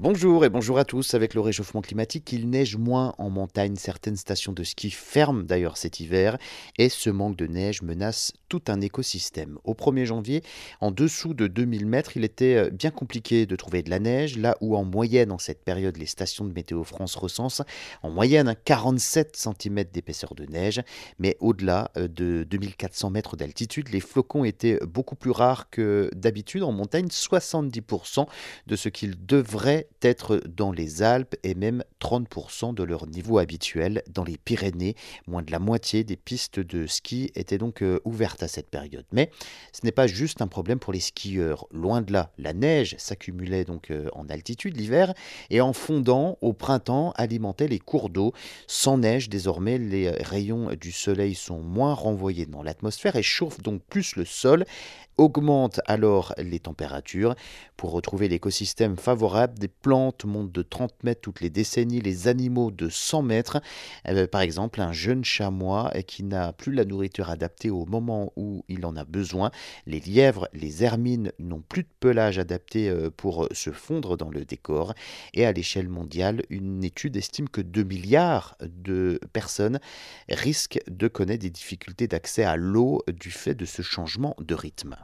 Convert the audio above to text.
Bonjour et bonjour à tous. Avec le réchauffement climatique, il neige moins en montagne. Certaines stations de ski ferment d'ailleurs cet hiver et ce manque de neige menace tout un écosystème. Au 1er janvier, en dessous de 2000 mètres, il était euh, bien compliqué de trouver de la neige, là où en moyenne, en cette période, les stations de Météo France recensent en moyenne 47 cm d'épaisseur de neige. Mais au-delà euh, de 2400 mètres d'altitude, les flocons étaient beaucoup plus rares que d'habitude en montagne, 70% de ce qu'ils devraient être dans les Alpes et même 30% de leur niveau habituel dans les Pyrénées. Moins de la moitié des pistes de ski étaient donc euh, ouvertes à cette période. Mais ce n'est pas juste un problème pour les skieurs. Loin de là, la neige s'accumulait donc euh, en altitude l'hiver et en fondant au printemps alimentait les cours d'eau. Sans neige, désormais, les rayons du soleil sont moins renvoyés dans l'atmosphère et chauffent donc plus le sol augmente alors les températures. Pour retrouver l'écosystème favorable, des plantes montent de 30 mètres toutes les décennies, les animaux de 100 mètres. Euh, par exemple, un jeune chamois qui n'a plus la nourriture adaptée au moment où il en a besoin. Les lièvres, les hermines n'ont plus de pelage adapté euh, pour se fondre dans le décor. Et à l'échelle mondiale, une étude estime que 2 milliards de personnes risquent de connaître des difficultés d'accès à l'eau du fait de ce changement de rythme.